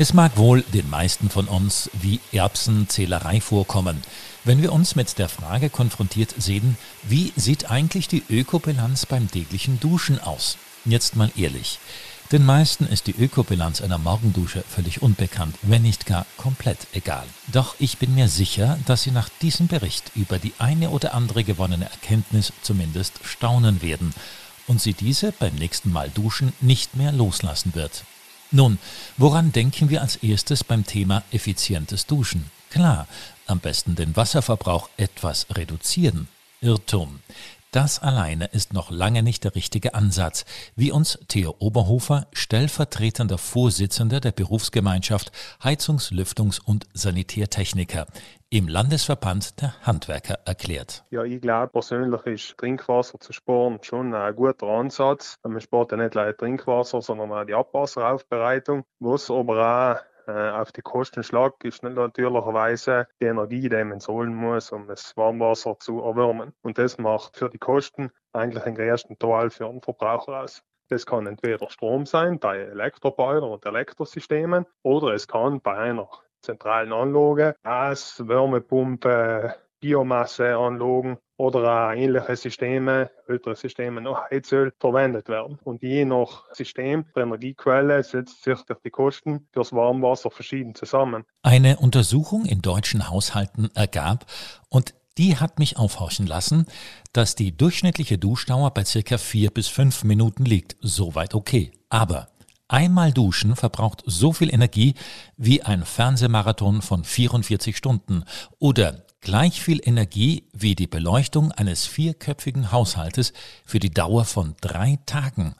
Es mag wohl den meisten von uns wie Erbsenzählerei vorkommen, wenn wir uns mit der Frage konfrontiert sehen, wie sieht eigentlich die Ökobilanz beim täglichen Duschen aus? Jetzt mal ehrlich. Den meisten ist die Ökobilanz einer Morgendusche völlig unbekannt, wenn nicht gar komplett egal. Doch ich bin mir sicher, dass Sie nach diesem Bericht über die eine oder andere gewonnene Erkenntnis zumindest staunen werden und Sie diese beim nächsten Mal duschen nicht mehr loslassen wird. Nun, woran denken wir als erstes beim Thema effizientes Duschen? Klar, am besten den Wasserverbrauch etwas reduzieren. Irrtum. Das alleine ist noch lange nicht der richtige Ansatz, wie uns Theo Oberhofer, stellvertretender Vorsitzender der Berufsgemeinschaft Heizungs-, Lüftungs- und Sanitärtechniker im Landesverband der Handwerker erklärt. Ja, ich glaube persönlich ist Trinkwasser zu sparen schon ein guter Ansatz. Man spart ja nicht nur Trinkwasser, sondern auch die Abwasseraufbereitung, was aber auch äh, auf die Kosten schlagt, ist natürlicherweise die Energie, die man zahlen muss, um das Warmwasser zu erwärmen. Und das macht für die Kosten eigentlich den größten Teil für den Verbraucher aus. Das kann entweder Strom sein bei Elektroboiler und Elektrosystemen oder es kann bei einer zentralen Anlage, Gas, Wärmepumpe, Biomasseanlagen oder ähnliche Systeme, ältere Systeme noch Heizöl verwendet werden. Und je nach System der Energiequelle setzt sich die Kosten fürs Warmwasser verschieden zusammen. Eine Untersuchung in deutschen Haushalten ergab, und die hat mich aufhorchen lassen, dass die durchschnittliche Duschdauer bei circa vier bis fünf Minuten liegt. Soweit okay. Aber Einmal duschen verbraucht so viel Energie wie ein Fernsehmarathon von 44 Stunden oder gleich viel Energie wie die Beleuchtung eines vierköpfigen Haushaltes für die Dauer von drei Tagen.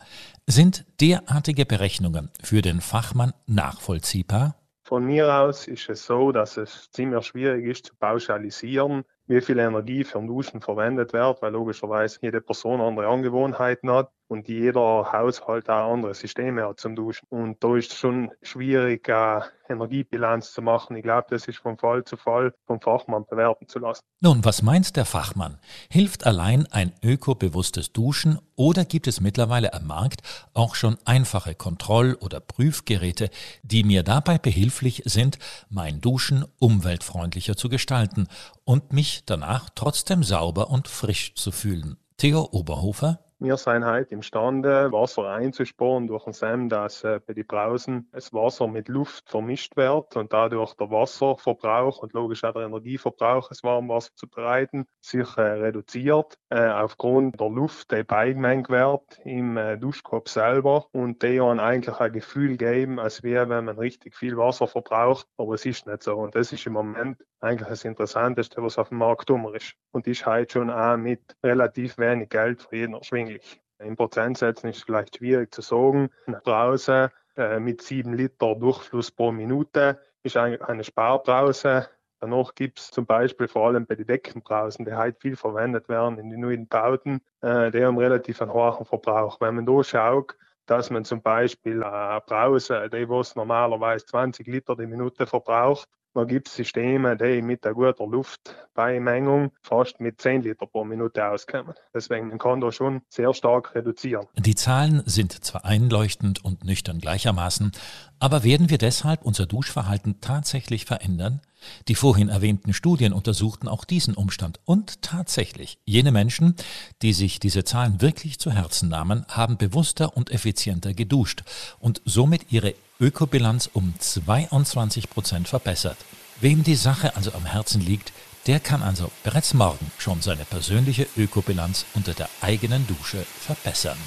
Sind derartige Berechnungen für den Fachmann nachvollziehbar? Von mir aus ist es so, dass es ziemlich schwierig ist zu pauschalisieren, wie viel Energie für den Duschen verwendet wird, weil logischerweise jede Person andere Angewohnheiten hat und jeder Haushalt auch andere Systeme hat zum Duschen. Und da ist es schon schwierig, eine Energiebilanz zu machen. Ich glaube, das ist von Fall zu Fall vom Fachmann bewerten zu lassen. Nun, was meint der Fachmann? Hilft allein ein ökobewusstes Duschen oder gibt es mittlerweile am Markt auch schon einfache Kontroll- oder Prüfgeräte, die mir dabei behilflich sind, mein Duschen umweltfreundlicher zu gestalten und mich danach trotzdem sauber und frisch zu fühlen? Theo Oberhofer wir sind heute imstande, Wasser einzusparen durch ein SEM, dass äh, bei den Brausen das Wasser mit Luft vermischt wird und dadurch der Wasserverbrauch und logisch auch der Energieverbrauch, das Warmwasser zu bereiten, sich äh, reduziert äh, aufgrund der Luft, die beigemengt wird im äh, Duschkopf selber und die dann eigentlich ein Gefühl geben, als wäre, wenn man richtig viel Wasser verbraucht, aber es ist nicht so. Und das ist im Moment eigentlich das Interessanteste, was auf dem Markt dummer ist. Und ist halt schon auch mit relativ wenig Geld für jeden erschwinglich eigentlich. In Prozentsätzen ist es vielleicht schwierig zu sagen. Draußen äh, mit 7 Liter Durchfluss pro Minute ist eigentlich eine Sparbrause. Danach gibt es zum Beispiel vor allem bei den Deckenbrausen, die heute viel verwendet werden in den neuen Bauten, äh, die haben relativ einen hohen Verbrauch. Wenn man da schaut, dass man zum Beispiel eine Brause, die was normalerweise 20 Liter die Minute verbraucht, da gibt es Systeme, die mit der guten Luftbeimengung fast mit 10 Liter pro Minute auskommen. Deswegen man kann da schon sehr stark reduzieren. Die Zahlen sind zwar einleuchtend und nüchtern gleichermaßen, aber werden wir deshalb unser Duschverhalten tatsächlich verändern? Die vorhin erwähnten Studien untersuchten auch diesen Umstand und tatsächlich, jene Menschen, die sich diese Zahlen wirklich zu Herzen nahmen, haben bewusster und effizienter geduscht und somit ihre Ökobilanz um 22 Prozent verbessert. Wem die Sache also am Herzen liegt, der kann also bereits morgen schon seine persönliche Ökobilanz unter der eigenen Dusche verbessern.